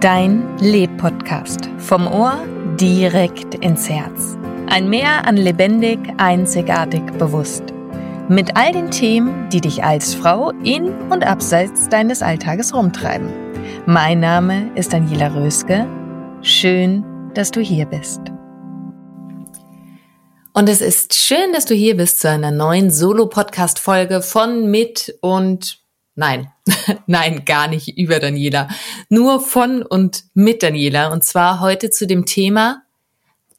Dein Leb-Podcast. Vom Ohr direkt ins Herz. Ein Meer an lebendig, einzigartig, bewusst. Mit all den Themen, die dich als Frau in und abseits deines Alltages rumtreiben. Mein Name ist Daniela Röske. Schön, dass du hier bist. Und es ist schön, dass du hier bist zu einer neuen Solo-Podcast-Folge von, mit und Nein, nein, gar nicht über Daniela. Nur von und mit Daniela. Und zwar heute zu dem Thema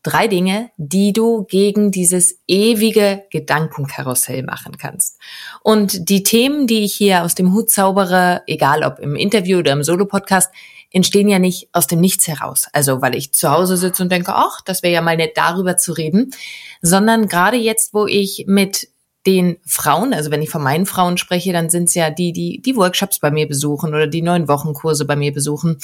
drei Dinge, die du gegen dieses ewige Gedankenkarussell machen kannst. Und die Themen, die ich hier aus dem Hut zaubere, egal ob im Interview oder im Solo-Podcast, entstehen ja nicht aus dem Nichts heraus. Also weil ich zu Hause sitze und denke, ach, das wäre ja mal nett, darüber zu reden, sondern gerade jetzt, wo ich mit den Frauen, also wenn ich von meinen Frauen spreche, dann sind es ja die, die die Workshops bei mir besuchen oder die neun Wochenkurse bei mir besuchen.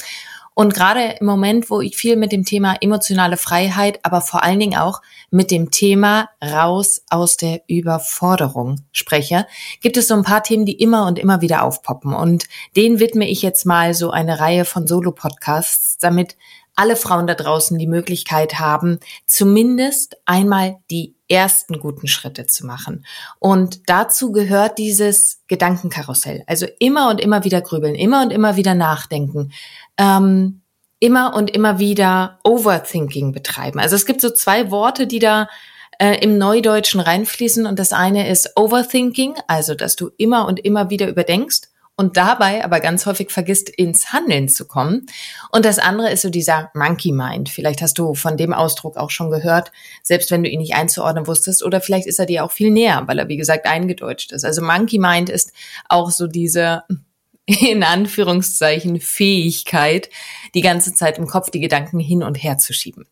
Und gerade im Moment, wo ich viel mit dem Thema emotionale Freiheit, aber vor allen Dingen auch mit dem Thema raus aus der Überforderung spreche, gibt es so ein paar Themen, die immer und immer wieder aufpoppen. Und denen widme ich jetzt mal so eine Reihe von Solo-Podcasts, damit alle Frauen da draußen die Möglichkeit haben, zumindest einmal die ersten guten Schritte zu machen. Und dazu gehört dieses Gedankenkarussell. Also immer und immer wieder grübeln, immer und immer wieder nachdenken, ähm, immer und immer wieder Overthinking betreiben. Also es gibt so zwei Worte, die da äh, im Neudeutschen reinfließen und das eine ist Overthinking, also dass du immer und immer wieder überdenkst und dabei aber ganz häufig vergisst, ins Handeln zu kommen. Und das andere ist so dieser Monkey Mind. Vielleicht hast du von dem Ausdruck auch schon gehört, selbst wenn du ihn nicht einzuordnen wusstest, oder vielleicht ist er dir auch viel näher, weil er, wie gesagt, eingedeutscht ist. Also Monkey Mind ist auch so diese in Anführungszeichen Fähigkeit, die ganze Zeit im Kopf die Gedanken hin und her zu schieben.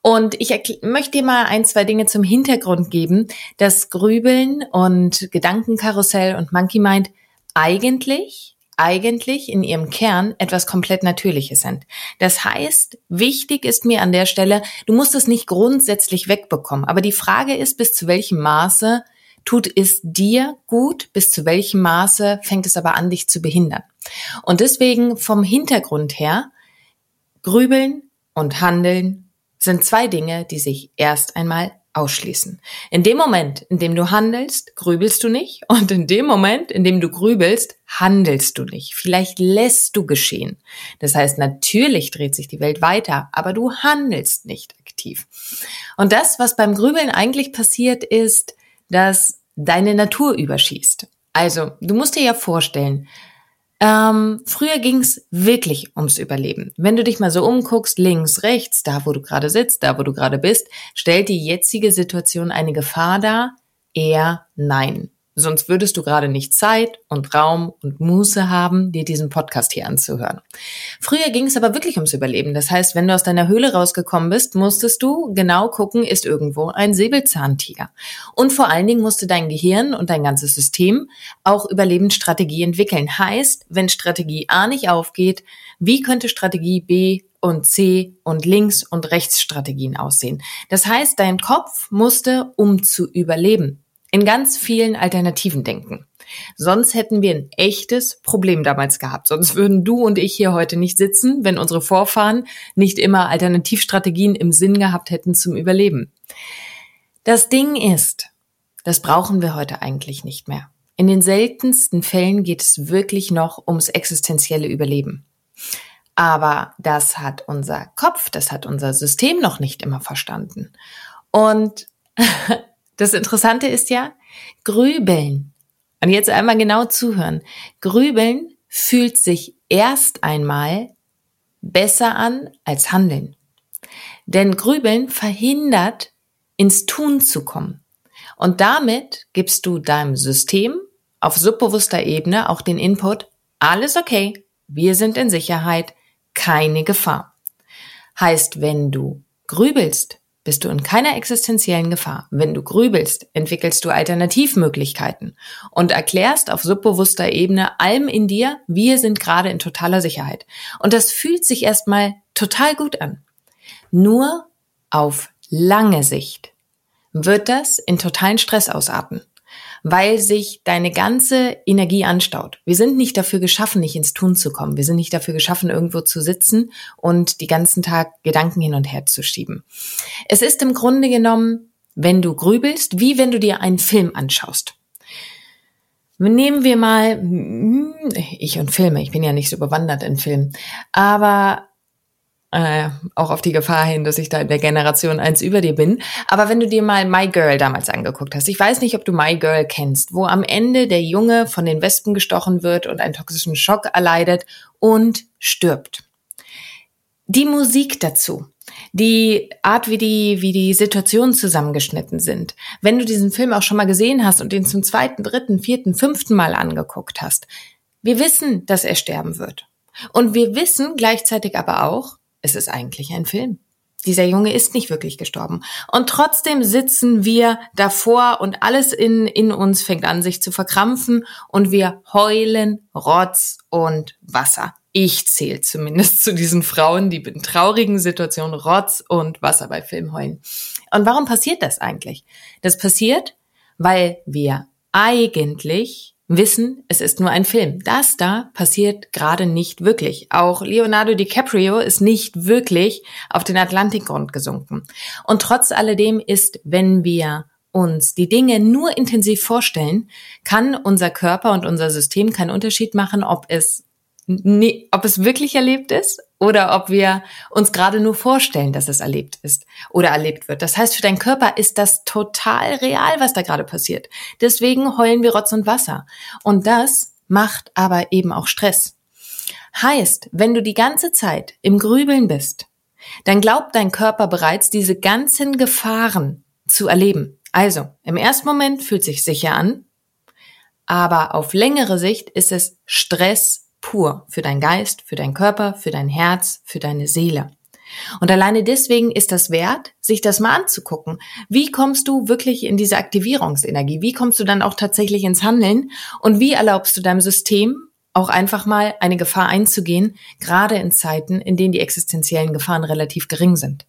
Und ich möchte dir mal ein, zwei Dinge zum Hintergrund geben, dass Grübeln und Gedankenkarussell und Monkey Mind eigentlich eigentlich in ihrem Kern etwas komplett Natürliches sind. Das heißt, wichtig ist mir an der Stelle, du musst es nicht grundsätzlich wegbekommen, aber die Frage ist, bis zu welchem Maße tut es dir gut, bis zu welchem Maße fängt es aber an, dich zu behindern. Und deswegen vom Hintergrund her, grübeln und handeln sind zwei Dinge, die sich erst einmal ausschließen. In dem Moment, in dem du handelst, grübelst du nicht und in dem Moment, in dem du grübelst, handelst du nicht. Vielleicht lässt du geschehen. Das heißt, natürlich dreht sich die Welt weiter, aber du handelst nicht aktiv. Und das, was beim Grübeln eigentlich passiert, ist, dass deine Natur überschießt. Also, du musst dir ja vorstellen, ähm, früher ging's wirklich ums Überleben. Wenn du dich mal so umguckst, links, rechts, da wo du gerade sitzt, da wo du gerade bist, stellt die jetzige Situation eine Gefahr dar? Eher nein. Sonst würdest du gerade nicht Zeit und Raum und Muße haben, dir diesen Podcast hier anzuhören. Früher ging es aber wirklich ums Überleben. Das heißt, wenn du aus deiner Höhle rausgekommen bist, musstest du genau gucken, ist irgendwo ein Säbelzahntiger. Und vor allen Dingen musste dein Gehirn und dein ganzes System auch Überlebensstrategie entwickeln. Heißt, wenn Strategie A nicht aufgeht, wie könnte Strategie B und C und Links- und Rechtsstrategien aussehen? Das heißt, dein Kopf musste, um zu überleben, in ganz vielen Alternativen denken. Sonst hätten wir ein echtes Problem damals gehabt. Sonst würden du und ich hier heute nicht sitzen, wenn unsere Vorfahren nicht immer Alternativstrategien im Sinn gehabt hätten zum Überleben. Das Ding ist, das brauchen wir heute eigentlich nicht mehr. In den seltensten Fällen geht es wirklich noch ums existenzielle Überleben. Aber das hat unser Kopf, das hat unser System noch nicht immer verstanden. Und das Interessante ist ja, Grübeln. Und jetzt einmal genau zuhören. Grübeln fühlt sich erst einmal besser an als Handeln. Denn Grübeln verhindert, ins Tun zu kommen. Und damit gibst du deinem System auf subbewusster Ebene auch den Input, alles okay, wir sind in Sicherheit, keine Gefahr. Heißt, wenn du grübelst, bist du in keiner existenziellen Gefahr. Wenn du grübelst, entwickelst du Alternativmöglichkeiten und erklärst auf subbewusster Ebene allem in dir, wir sind gerade in totaler Sicherheit. Und das fühlt sich erstmal total gut an. Nur auf lange Sicht wird das in totalen Stress ausarten weil sich deine ganze Energie anstaut. Wir sind nicht dafür geschaffen, nicht ins Tun zu kommen. Wir sind nicht dafür geschaffen, irgendwo zu sitzen und die ganzen Tag Gedanken hin und her zu schieben. Es ist im Grunde genommen, wenn du grübelst, wie wenn du dir einen Film anschaust. Nehmen wir mal, hm, ich und Filme, ich bin ja nicht so bewandert in Filmen, aber äh, auch auf die Gefahr hin, dass ich da in der Generation eins über dir bin. Aber wenn du dir mal My Girl damals angeguckt hast, ich weiß nicht, ob du My Girl kennst, wo am Ende der Junge von den Wespen gestochen wird und einen toxischen Schock erleidet und stirbt. Die Musik dazu, die Art, wie die, wie die Situationen zusammengeschnitten sind. Wenn du diesen Film auch schon mal gesehen hast und den zum zweiten, dritten, vierten, fünften Mal angeguckt hast, wir wissen, dass er sterben wird. Und wir wissen gleichzeitig aber auch, es ist eigentlich ein Film. Dieser Junge ist nicht wirklich gestorben. Und trotzdem sitzen wir davor und alles in, in uns fängt an, sich zu verkrampfen und wir heulen Rotz und Wasser. Ich zähle zumindest zu diesen Frauen, die in traurigen Situationen Rotz und Wasser bei Film heulen. Und warum passiert das eigentlich? Das passiert, weil wir eigentlich wissen, es ist nur ein Film. Das da passiert gerade nicht wirklich. Auch Leonardo DiCaprio ist nicht wirklich auf den Atlantikgrund gesunken. Und trotz alledem ist, wenn wir uns die Dinge nur intensiv vorstellen, kann unser Körper und unser System keinen Unterschied machen, ob es ob es wirklich erlebt ist oder ob wir uns gerade nur vorstellen, dass es erlebt ist oder erlebt wird. Das heißt, für deinen Körper ist das total real, was da gerade passiert. Deswegen heulen wir Rotz und Wasser. Und das macht aber eben auch Stress. Heißt, wenn du die ganze Zeit im Grübeln bist, dann glaubt dein Körper bereits, diese ganzen Gefahren zu erleben. Also, im ersten Moment fühlt sich sicher an, aber auf längere Sicht ist es Stress pur für dein Geist, für deinen Körper, für dein Herz, für deine Seele. Und alleine deswegen ist das wert, sich das mal anzugucken. Wie kommst du wirklich in diese Aktivierungsenergie? Wie kommst du dann auch tatsächlich ins Handeln? Und wie erlaubst du deinem System auch einfach mal eine Gefahr einzugehen, gerade in Zeiten, in denen die existenziellen Gefahren relativ gering sind?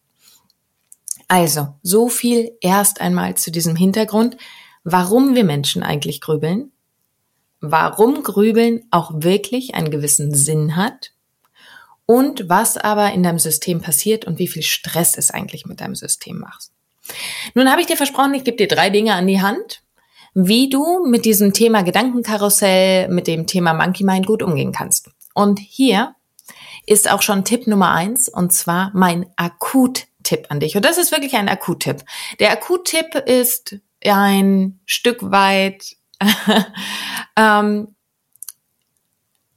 Also, so viel erst einmal zu diesem Hintergrund, warum wir Menschen eigentlich grübeln, warum Grübeln auch wirklich einen gewissen Sinn hat und was aber in deinem System passiert und wie viel Stress es eigentlich mit deinem System macht. Nun habe ich dir versprochen, ich gebe dir drei Dinge an die Hand, wie du mit diesem Thema Gedankenkarussell, mit dem Thema Monkey Mind gut umgehen kannst. Und hier ist auch schon Tipp Nummer eins, und zwar mein Akut-Tipp an dich. Und das ist wirklich ein Akut-Tipp. Der Akut-Tipp ist ein Stück weit ähm,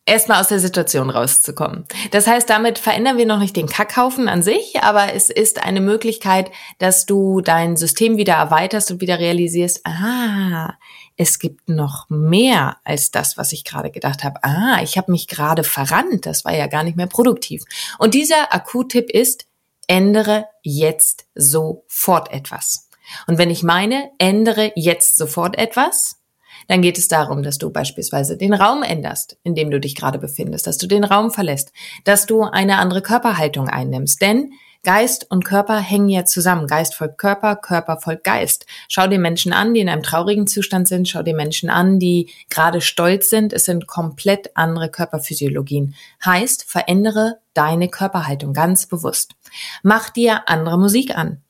erstmal aus der Situation rauszukommen. Das heißt, damit verändern wir noch nicht den Kackhaufen an sich, aber es ist eine Möglichkeit, dass du dein System wieder erweiterst und wieder realisierst, ah, es gibt noch mehr als das, was ich gerade gedacht habe. Ah, ich habe mich gerade verrannt, das war ja gar nicht mehr produktiv. Und dieser Akut-Tipp ist, ändere jetzt sofort etwas. Und wenn ich meine, ändere jetzt sofort etwas, dann geht es darum, dass du beispielsweise den Raum änderst, in dem du dich gerade befindest, dass du den Raum verlässt, dass du eine andere Körperhaltung einnimmst. Denn Geist und Körper hängen ja zusammen. Geist folgt Körper, Körper folgt Geist. Schau dir Menschen an, die in einem traurigen Zustand sind. Schau dir Menschen an, die gerade stolz sind. Es sind komplett andere Körperphysiologien. Heißt, verändere deine Körperhaltung ganz bewusst. Mach dir andere Musik an.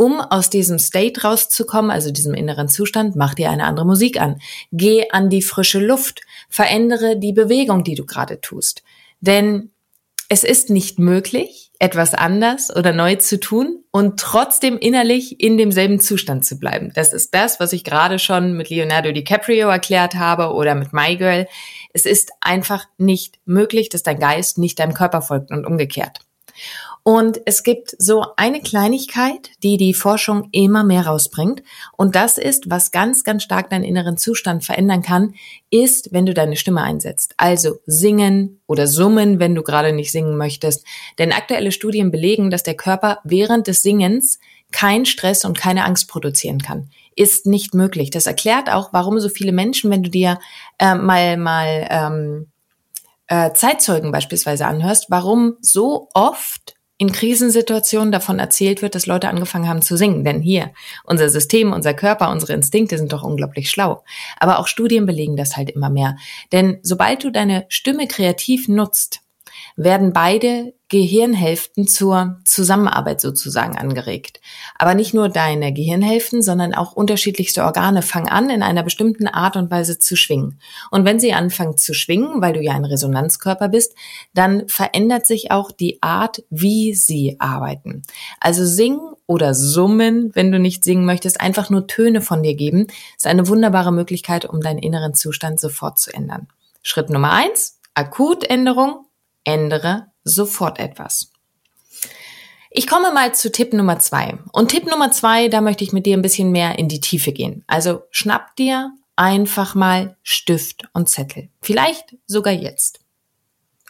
Um aus diesem State rauszukommen, also diesem inneren Zustand, mach dir eine andere Musik an. Geh an die frische Luft. Verändere die Bewegung, die du gerade tust. Denn es ist nicht möglich, etwas anders oder neu zu tun und trotzdem innerlich in demselben Zustand zu bleiben. Das ist das, was ich gerade schon mit Leonardo DiCaprio erklärt habe oder mit My Girl. Es ist einfach nicht möglich, dass dein Geist nicht deinem Körper folgt und umgekehrt. Und es gibt so eine Kleinigkeit, die die Forschung immer mehr rausbringt. Und das ist, was ganz, ganz stark deinen inneren Zustand verändern kann, ist, wenn du deine Stimme einsetzt. Also singen oder summen, wenn du gerade nicht singen möchtest. Denn aktuelle Studien belegen, dass der Körper während des Singens kein Stress und keine Angst produzieren kann. Ist nicht möglich. Das erklärt auch, warum so viele Menschen, wenn du dir äh, mal, mal ähm, äh, Zeitzeugen beispielsweise anhörst, warum so oft in Krisensituationen davon erzählt wird, dass Leute angefangen haben zu singen. Denn hier, unser System, unser Körper, unsere Instinkte sind doch unglaublich schlau. Aber auch Studien belegen das halt immer mehr. Denn sobald du deine Stimme kreativ nutzt, werden beide Gehirnhälften zur Zusammenarbeit sozusagen angeregt. Aber nicht nur deine Gehirnhälften, sondern auch unterschiedlichste Organe fangen an, in einer bestimmten Art und Weise zu schwingen. Und wenn sie anfangen zu schwingen, weil du ja ein Resonanzkörper bist, dann verändert sich auch die Art, wie sie arbeiten. Also singen oder summen, wenn du nicht singen möchtest, einfach nur Töne von dir geben, ist eine wunderbare Möglichkeit, um deinen inneren Zustand sofort zu ändern. Schritt Nummer eins, Akutänderung, ändere sofort etwas. Ich komme mal zu Tipp Nummer zwei. Und Tipp Nummer zwei, da möchte ich mit dir ein bisschen mehr in die Tiefe gehen. Also schnapp dir einfach mal Stift und Zettel. Vielleicht sogar jetzt.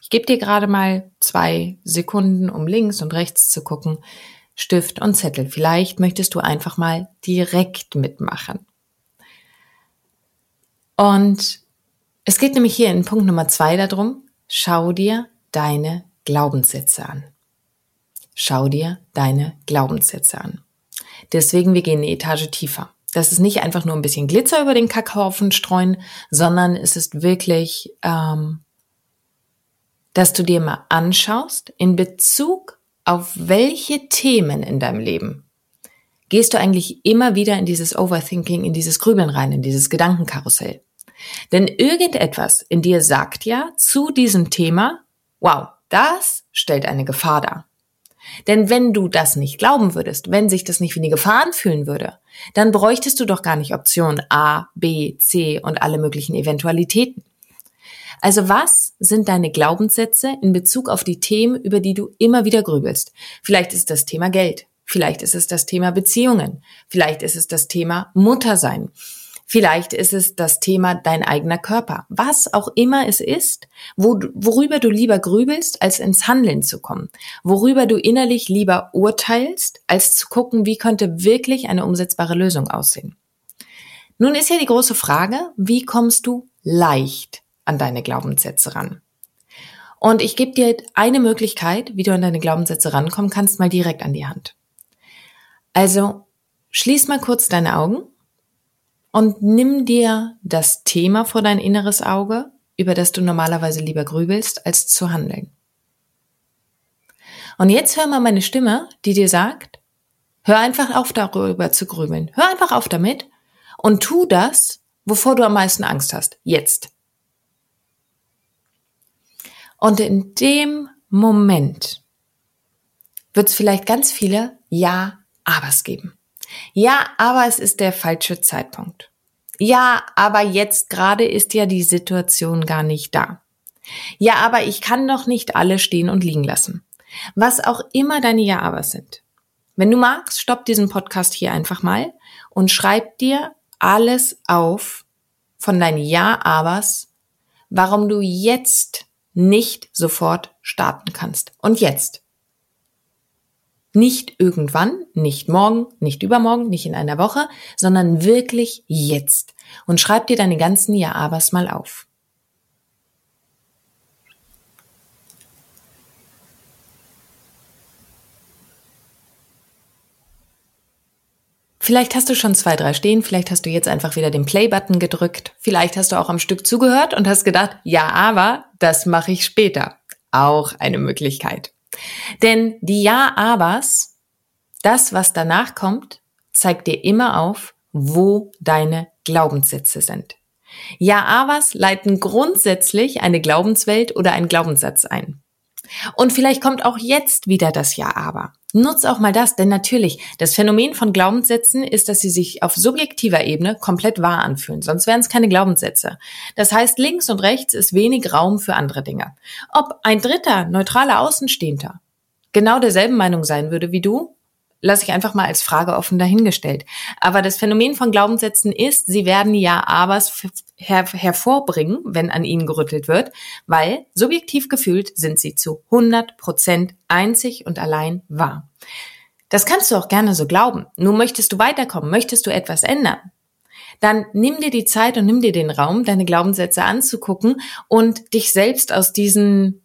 Ich gebe dir gerade mal zwei Sekunden, um links und rechts zu gucken. Stift und Zettel. Vielleicht möchtest du einfach mal direkt mitmachen. Und es geht nämlich hier in Punkt Nummer zwei darum, schau dir deine Glaubenssätze an. Schau dir deine Glaubenssätze an. Deswegen, wir gehen eine Etage tiefer. Das ist nicht einfach nur ein bisschen Glitzer über den Kackhaufen streuen, sondern es ist wirklich, ähm, dass du dir mal anschaust, in Bezug auf welche Themen in deinem Leben gehst du eigentlich immer wieder in dieses Overthinking, in dieses Grübeln rein, in dieses Gedankenkarussell. Denn irgendetwas in dir sagt ja zu diesem Thema, Wow, das stellt eine Gefahr dar. Denn wenn du das nicht glauben würdest, wenn sich das nicht wie eine Gefahr anfühlen würde, dann bräuchtest du doch gar nicht Option A, B, C und alle möglichen Eventualitäten. Also was sind deine Glaubenssätze in Bezug auf die Themen, über die du immer wieder grübelst? Vielleicht ist das Thema Geld, vielleicht ist es das Thema Beziehungen, vielleicht ist es das Thema Muttersein, Vielleicht ist es das Thema dein eigener Körper. Was auch immer es ist, wo, worüber du lieber grübelst, als ins Handeln zu kommen. Worüber du innerlich lieber urteilst, als zu gucken, wie könnte wirklich eine umsetzbare Lösung aussehen. Nun ist ja die große Frage, wie kommst du leicht an deine Glaubenssätze ran? Und ich gebe dir eine Möglichkeit, wie du an deine Glaubenssätze rankommen kannst, mal direkt an die Hand. Also schließ mal kurz deine Augen und nimm dir das Thema vor dein inneres Auge, über das du normalerweise lieber grübelst, als zu handeln. Und jetzt hör mal meine Stimme, die dir sagt, hör einfach auf darüber zu grübeln. Hör einfach auf damit und tu das, wovor du am meisten Angst hast. Jetzt. Und in dem Moment wird es vielleicht ganz viele Ja-Abers geben. Ja, aber es ist der falsche Zeitpunkt. Ja, aber jetzt gerade ist ja die Situation gar nicht da. Ja, aber ich kann doch nicht alle stehen und liegen lassen. Was auch immer deine Ja-Abers sind. Wenn du magst, stopp diesen Podcast hier einfach mal und schreib dir alles auf von deinen Ja-Abers, warum du jetzt nicht sofort starten kannst. Und jetzt. Nicht irgendwann, nicht morgen, nicht übermorgen, nicht in einer Woche, sondern wirklich jetzt. Und schreib dir deine ganzen Ja-Abers mal auf. Vielleicht hast du schon zwei, drei stehen, vielleicht hast du jetzt einfach wieder den Play-Button gedrückt, vielleicht hast du auch am Stück zugehört und hast gedacht, ja, aber das mache ich später. Auch eine Möglichkeit. Denn die Ja-Abers, das, was danach kommt, zeigt dir immer auf, wo deine Glaubenssätze sind. Ja-Abers leiten grundsätzlich eine Glaubenswelt oder einen Glaubenssatz ein. Und vielleicht kommt auch jetzt wieder das Ja-Aber. Nutz auch mal das, denn natürlich, das Phänomen von Glaubenssätzen ist, dass sie sich auf subjektiver Ebene komplett wahr anfühlen, sonst wären es keine Glaubenssätze. Das heißt, links und rechts ist wenig Raum für andere Dinge. Ob ein dritter, neutraler Außenstehender genau derselben Meinung sein würde wie du, lasse ich einfach mal als Frage offen dahingestellt. Aber das Phänomen von Glaubenssätzen ist, sie werden ja abers her hervorbringen, wenn an ihnen gerüttelt wird, weil subjektiv gefühlt sind sie zu 100 Prozent einzig und allein wahr. Das kannst du auch gerne so glauben. Nur möchtest du weiterkommen, möchtest du etwas ändern, dann nimm dir die Zeit und nimm dir den Raum, deine Glaubenssätze anzugucken und dich selbst aus diesen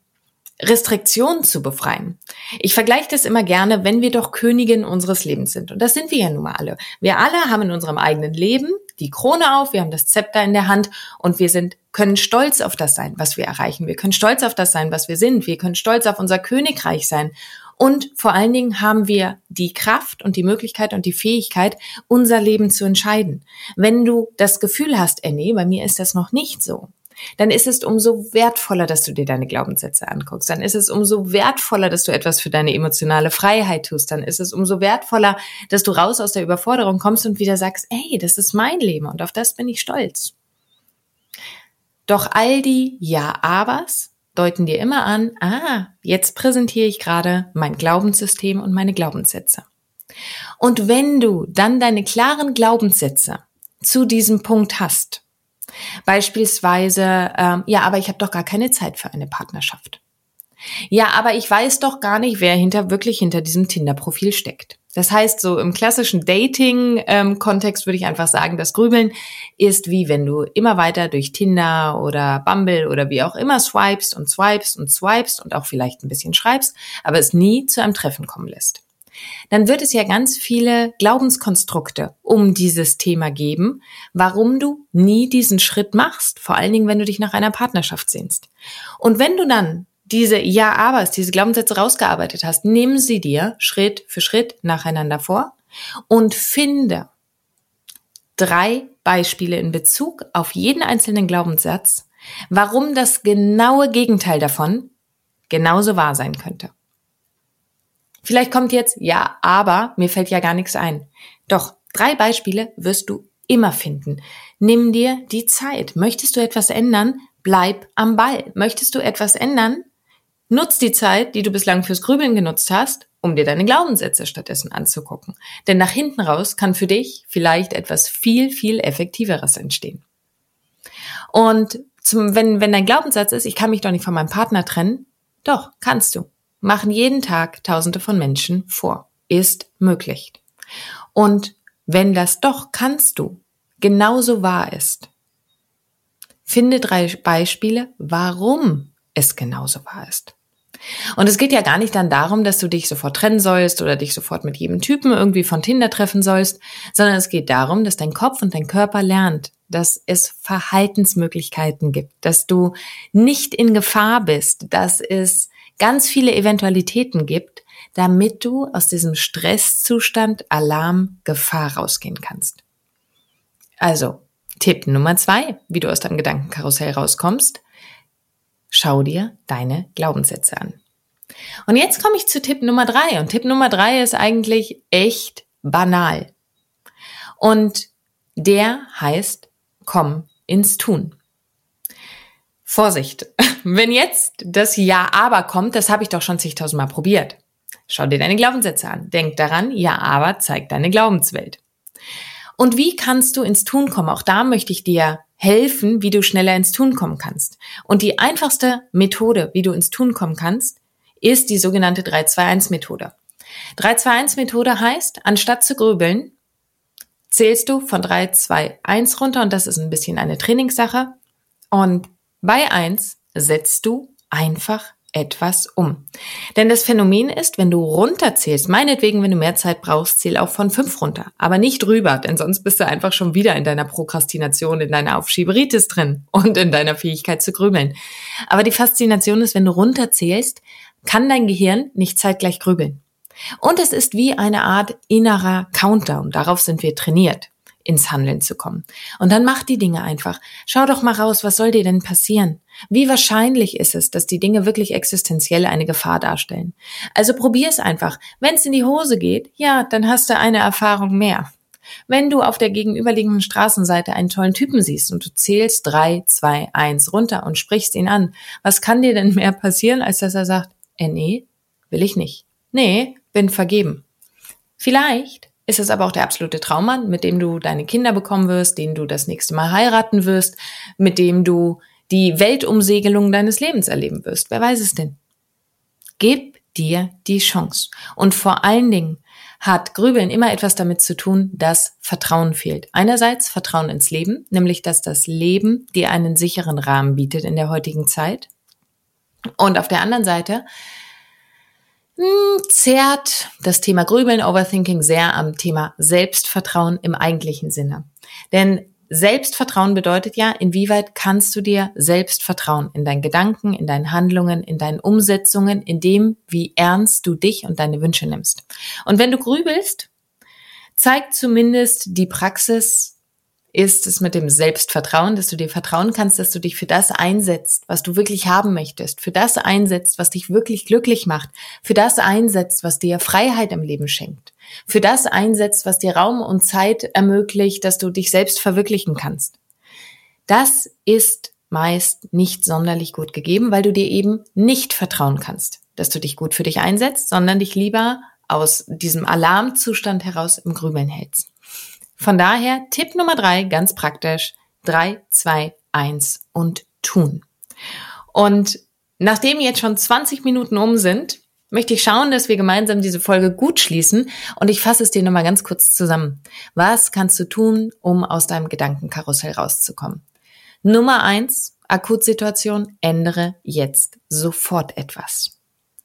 Restriktionen zu befreien. Ich vergleiche das immer gerne, wenn wir doch Königin unseres Lebens sind. Und das sind wir ja nun mal alle. Wir alle haben in unserem eigenen Leben die Krone auf, wir haben das Zepter in der Hand und wir sind, können stolz auf das sein, was wir erreichen. Wir können stolz auf das sein, was wir sind. Wir können stolz auf unser Königreich sein. Und vor allen Dingen haben wir die Kraft und die Möglichkeit und die Fähigkeit, unser Leben zu entscheiden. Wenn du das Gefühl hast, äh nee, bei mir ist das noch nicht so, dann ist es umso wertvoller, dass du dir deine Glaubenssätze anguckst. Dann ist es umso wertvoller, dass du etwas für deine emotionale Freiheit tust. Dann ist es umso wertvoller, dass du raus aus der Überforderung kommst und wieder sagst, ey, das ist mein Leben und auf das bin ich stolz. Doch all die Ja-Abers deuten dir immer an, ah, jetzt präsentiere ich gerade mein Glaubenssystem und meine Glaubenssätze. Und wenn du dann deine klaren Glaubenssätze zu diesem Punkt hast, Beispielsweise, ähm, ja, aber ich habe doch gar keine Zeit für eine Partnerschaft. Ja, aber ich weiß doch gar nicht, wer hinter wirklich hinter diesem Tinder-Profil steckt. Das heißt, so im klassischen Dating-Kontext würde ich einfach sagen, das Grübeln ist wie wenn du immer weiter durch Tinder oder Bumble oder wie auch immer swipest und swipest und swipest und auch vielleicht ein bisschen schreibst, aber es nie zu einem Treffen kommen lässt dann wird es ja ganz viele Glaubenskonstrukte um dieses Thema geben, warum du nie diesen Schritt machst, vor allen Dingen, wenn du dich nach einer Partnerschaft sehnst. Und wenn du dann diese Ja-Abers, diese Glaubenssätze rausgearbeitet hast, nimm sie dir Schritt für Schritt nacheinander vor und finde drei Beispiele in Bezug auf jeden einzelnen Glaubenssatz, warum das genaue Gegenteil davon genauso wahr sein könnte. Vielleicht kommt jetzt, ja, aber mir fällt ja gar nichts ein. Doch drei Beispiele wirst du immer finden. Nimm dir die Zeit. Möchtest du etwas ändern? Bleib am Ball. Möchtest du etwas ändern? Nutz die Zeit, die du bislang fürs Grübeln genutzt hast, um dir deine Glaubenssätze stattdessen anzugucken. Denn nach hinten raus kann für dich vielleicht etwas viel, viel effektiveres entstehen. Und zum, wenn, wenn dein Glaubenssatz ist, ich kann mich doch nicht von meinem Partner trennen, doch, kannst du machen jeden Tag Tausende von Menschen vor. Ist möglich. Und wenn das doch kannst du genauso wahr ist, finde drei Beispiele, warum es genauso wahr ist. Und es geht ja gar nicht dann darum, dass du dich sofort trennen sollst oder dich sofort mit jedem Typen irgendwie von Tinder treffen sollst, sondern es geht darum, dass dein Kopf und dein Körper lernt, dass es Verhaltensmöglichkeiten gibt, dass du nicht in Gefahr bist, dass es ganz viele Eventualitäten gibt, damit du aus diesem Stresszustand Alarm Gefahr rausgehen kannst. Also, Tipp Nummer zwei, wie du aus deinem Gedankenkarussell rauskommst, schau dir deine Glaubenssätze an. Und jetzt komme ich zu Tipp Nummer drei. Und Tipp Nummer drei ist eigentlich echt banal. Und der heißt, komm ins Tun. Vorsicht, wenn jetzt das Ja aber kommt, das habe ich doch schon zigtausendmal probiert. Schau dir deine Glaubenssätze an. Denk daran, Ja aber zeigt deine Glaubenswelt. Und wie kannst du ins Tun kommen? Auch da möchte ich dir helfen, wie du schneller ins Tun kommen kannst. Und die einfachste Methode, wie du ins Tun kommen kannst, ist die sogenannte 3-2-1-Methode. 3-2-1-Methode heißt, anstatt zu grübeln, zählst du von 3, 2, 1 runter und das ist ein bisschen eine Trainingssache. Und bei eins setzt du einfach etwas um. Denn das Phänomen ist, wenn du runterzählst, meinetwegen, wenn du mehr Zeit brauchst, zähl auch von fünf runter, aber nicht drüber, denn sonst bist du einfach schon wieder in deiner Prokrastination, in deiner Aufschieberitis drin und in deiner Fähigkeit zu grübeln. Aber die Faszination ist, wenn du runterzählst, kann dein Gehirn nicht zeitgleich grübeln. Und es ist wie eine Art innerer Countdown. Darauf sind wir trainiert ins Handeln zu kommen. Und dann mach die Dinge einfach. Schau doch mal raus, was soll dir denn passieren? Wie wahrscheinlich ist es, dass die Dinge wirklich existenziell eine Gefahr darstellen? Also probier es einfach. Wenn es in die Hose geht, ja, dann hast du eine Erfahrung mehr. Wenn du auf der gegenüberliegenden Straßenseite einen tollen Typen siehst und du zählst drei, zwei, eins runter und sprichst ihn an, was kann dir denn mehr passieren, als dass er sagt, äh, nee, will ich nicht. Nee, bin vergeben. Vielleicht ist es aber auch der absolute Traummann, mit dem du deine Kinder bekommen wirst, den du das nächste Mal heiraten wirst, mit dem du die Weltumsegelung deines Lebens erleben wirst. Wer weiß es denn? Gib dir die Chance. Und vor allen Dingen hat Grübeln immer etwas damit zu tun, dass Vertrauen fehlt. Einerseits Vertrauen ins Leben, nämlich dass das Leben dir einen sicheren Rahmen bietet in der heutigen Zeit. Und auf der anderen Seite hm, zehrt das Thema Grübeln, Overthinking sehr am Thema Selbstvertrauen im eigentlichen Sinne. Denn Selbstvertrauen bedeutet ja, inwieweit kannst du dir selbst vertrauen in deinen Gedanken, in deinen Handlungen, in deinen Umsetzungen, in dem, wie ernst du dich und deine Wünsche nimmst. Und wenn du grübelst, zeigt zumindest die Praxis ist es mit dem Selbstvertrauen, dass du dir vertrauen kannst, dass du dich für das einsetzt, was du wirklich haben möchtest, für das einsetzt, was dich wirklich glücklich macht, für das einsetzt, was dir Freiheit im Leben schenkt, für das einsetzt, was dir Raum und Zeit ermöglicht, dass du dich selbst verwirklichen kannst. Das ist meist nicht sonderlich gut gegeben, weil du dir eben nicht vertrauen kannst, dass du dich gut für dich einsetzt, sondern dich lieber aus diesem Alarmzustand heraus im Grübeln hältst. Von daher Tipp Nummer drei, ganz praktisch, drei, zwei, eins und tun. Und nachdem jetzt schon 20 Minuten um sind, möchte ich schauen, dass wir gemeinsam diese Folge gut schließen und ich fasse es dir nochmal ganz kurz zusammen. Was kannst du tun, um aus deinem Gedankenkarussell rauszukommen? Nummer eins, Akutsituation, ändere jetzt sofort etwas.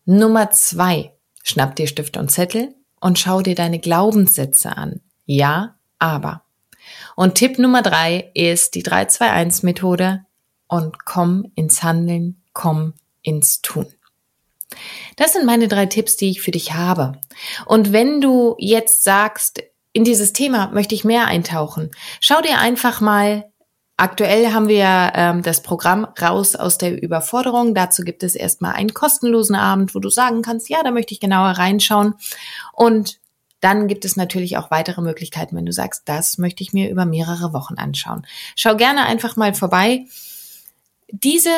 Nummer zwei, schnapp dir Stift und Zettel und schau dir deine Glaubenssätze an. Ja, aber. Und Tipp Nummer drei ist die 3-2-1-Methode und komm ins Handeln, komm ins Tun. Das sind meine drei Tipps, die ich für dich habe. Und wenn du jetzt sagst, in dieses Thema möchte ich mehr eintauchen, schau dir einfach mal Aktuell haben wir ähm, das Programm Raus aus der Überforderung. Dazu gibt es erstmal einen kostenlosen Abend, wo du sagen kannst, ja, da möchte ich genauer reinschauen. Und dann gibt es natürlich auch weitere Möglichkeiten, wenn du sagst, das möchte ich mir über mehrere Wochen anschauen. Schau gerne einfach mal vorbei. Diese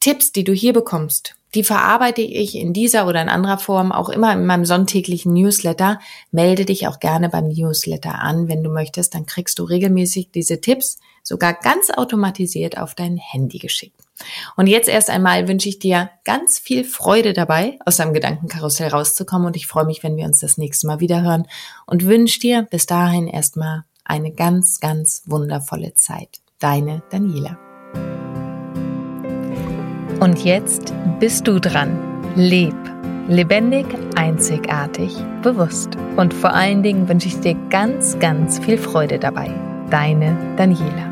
Tipps, die du hier bekommst, die verarbeite ich in dieser oder in anderer Form auch immer in meinem sonntäglichen Newsletter. Melde dich auch gerne beim Newsletter an, wenn du möchtest. Dann kriegst du regelmäßig diese Tipps sogar ganz automatisiert auf dein Handy geschickt. Und jetzt erst einmal wünsche ich dir ganz viel Freude dabei, aus deinem Gedankenkarussell rauszukommen und ich freue mich, wenn wir uns das nächste Mal wieder hören und wünsche dir bis dahin erstmal eine ganz, ganz wundervolle Zeit. Deine Daniela. Und jetzt bist du dran. Leb. Lebendig, einzigartig, bewusst. Und vor allen Dingen wünsche ich dir ganz, ganz viel Freude dabei. Deine Daniela.